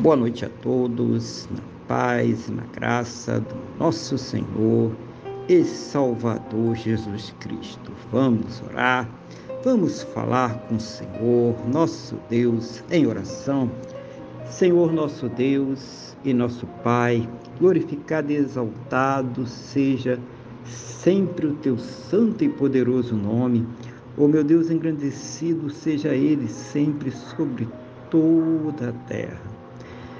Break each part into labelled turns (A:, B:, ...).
A: Boa noite a todos, na paz e na graça do nosso Senhor e Salvador Jesus Cristo. Vamos orar, vamos falar com o Senhor, nosso Deus, em oração. Senhor, nosso Deus e nosso Pai, glorificado e exaltado seja sempre o teu santo e poderoso nome. O oh, meu Deus, engrandecido seja ele sempre sobre toda a terra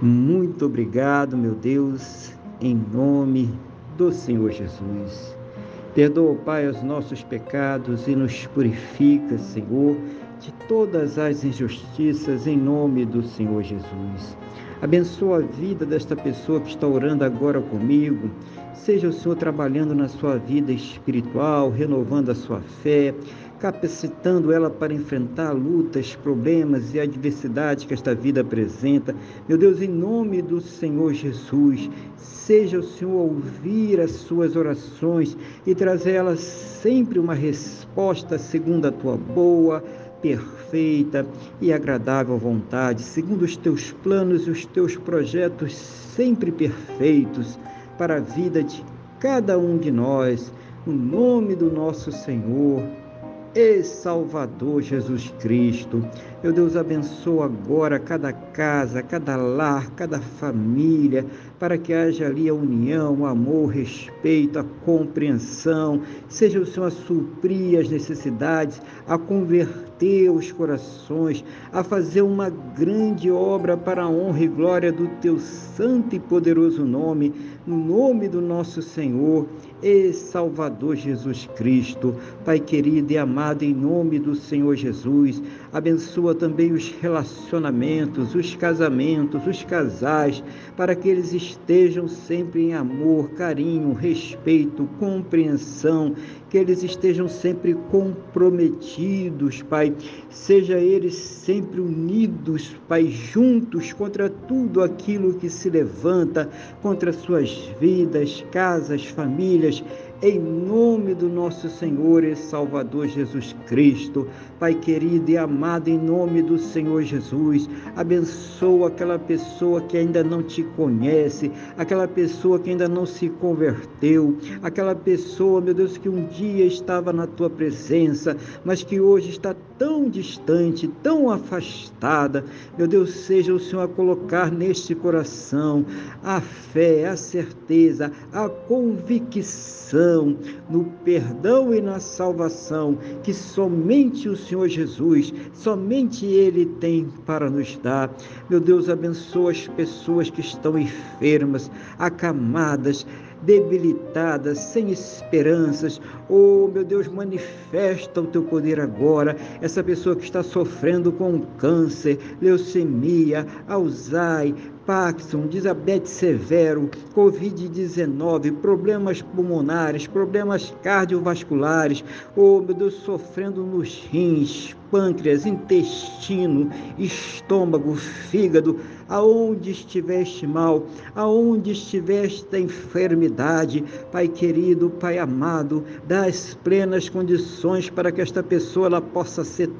A: muito obrigado, meu Deus, em nome do Senhor Jesus. Perdoa, Pai, os nossos pecados e nos purifica, Senhor, de todas as injustiças, em nome do Senhor Jesus. Abençoa a vida desta pessoa que está orando agora comigo. Seja o Senhor trabalhando na sua vida espiritual, renovando a sua fé, capacitando ela para enfrentar lutas, problemas e adversidades que esta vida apresenta. Meu Deus, em nome do Senhor Jesus, seja o Senhor ouvir as suas orações e trazer elas sempre uma resposta segundo a tua boa, perfeita e agradável vontade, segundo os teus planos e os teus projetos sempre perfeitos para a vida de cada um de nós. No nome do nosso Senhor e Salvador Jesus Cristo. Meu Deus, abençoa agora cada casa, cada lar, cada família, para que haja ali a união, o amor, o respeito, a compreensão. Seja o Senhor a suprir as necessidades, a converter os corações, a fazer uma grande obra para a honra e glória do teu santo e poderoso nome, no nome do nosso Senhor e Salvador Jesus Cristo. Pai querido e amado, em nome do Senhor Jesus, abençoa também os relacionamentos, os casamentos, os casais, para que eles estejam sempre em amor, carinho, respeito, compreensão, que eles estejam sempre comprometidos, Pai. Seja eles sempre unidos, Pai, juntos contra tudo aquilo que se levanta contra suas vidas, casas, famílias gelir. Em nome do nosso Senhor e Salvador Jesus Cristo. Pai querido e amado, em nome do Senhor Jesus, abençoa aquela pessoa que ainda não te conhece, aquela pessoa que ainda não se converteu, aquela pessoa, meu Deus, que um dia estava na tua presença, mas que hoje está tão distante, tão afastada. Meu Deus, seja o Senhor a colocar neste coração a fé, a certeza, a convicção no perdão e na salvação que somente o Senhor Jesus, somente Ele tem para nos dar. Meu Deus, abençoa as pessoas que estão enfermas, acamadas, debilitadas, sem esperanças. Oh, meu Deus, manifesta o teu poder agora. Essa pessoa que está sofrendo com câncer, leucemia, Alzheimer, Parkinson, diabetes severo, Covid-19, problemas pulmonares, problemas cardiovasculares, oh meu Deus, sofrendo nos rins, pâncreas, intestino, estômago, fígado, aonde estiveste mal, aonde estiveste enfermidade, Pai querido, Pai amado, dá as plenas condições para que esta pessoa ela possa ser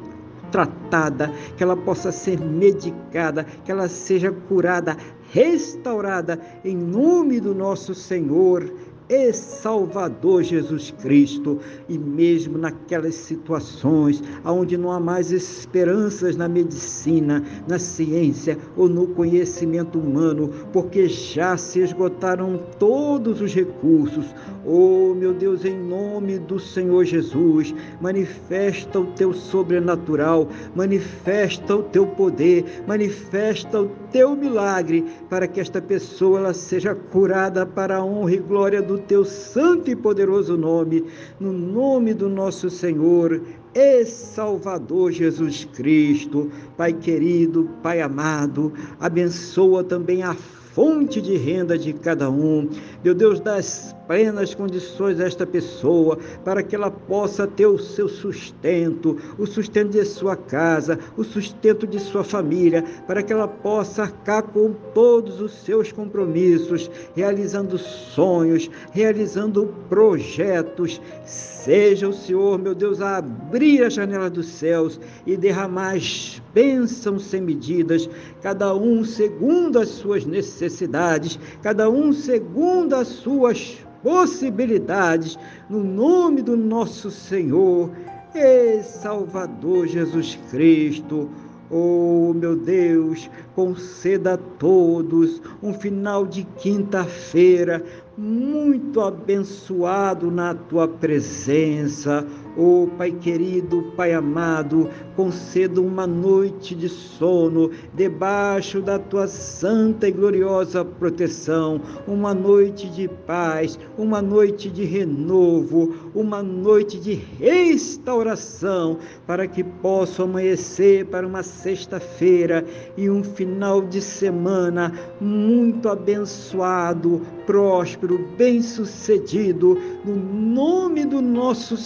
A: tratada, que ela possa ser medicada, que ela seja curada, restaurada, em nome do nosso Senhor e Salvador Jesus Cristo. E mesmo naquelas situações onde não há mais esperanças na medicina, na ciência ou no conhecimento humano, porque já se esgotaram todos os recursos. Oh, meu Deus, em nome do Senhor Jesus, manifesta o teu sobrenatural, manifesta o teu poder, manifesta o teu milagre para que esta pessoa ela seja curada para a honra e glória do teu santo e poderoso nome, no nome do nosso Senhor e Salvador Jesus Cristo. Pai querido, Pai amado, abençoa também a fonte de renda de cada um. Meu Deus, das plenas condições a esta pessoa para que ela possa ter o seu sustento, o sustento de sua casa, o sustento de sua família, para que ela possa arcar com todos os seus compromissos, realizando sonhos, realizando projetos. Seja o Senhor, meu Deus, a abrir a janela dos céus e derramar as bênçãos sem medidas, cada um segundo as suas necessidades, cada um segundo as suas possibilidades, no nome do nosso Senhor e Salvador Jesus Cristo. Oh, meu Deus, conceda a todos um final de quinta-feira muito abençoado na tua presença. Oh, Pai querido, Pai amado, conceda uma noite de sono debaixo da tua santa e gloriosa proteção, uma noite de paz, uma noite de renovo, uma noite de restauração, para que possa amanhecer para uma sexta-feira e um final de semana muito abençoado, próspero, bem-sucedido, no nome do nosso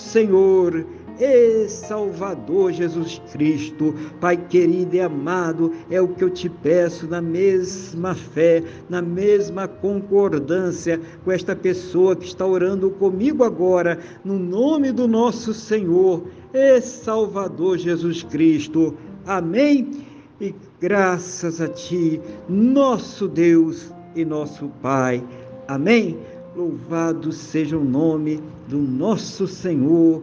A: Senhor e Salvador Jesus Cristo. Pai querido e amado, é o que eu te peço na mesma fé, na mesma concordância com esta pessoa que está orando comigo agora, no nome do nosso Senhor e Salvador Jesus Cristo. Amém. E graças a Ti, nosso Deus e nosso Pai. Amém. Louvado seja o nome do nosso Senhor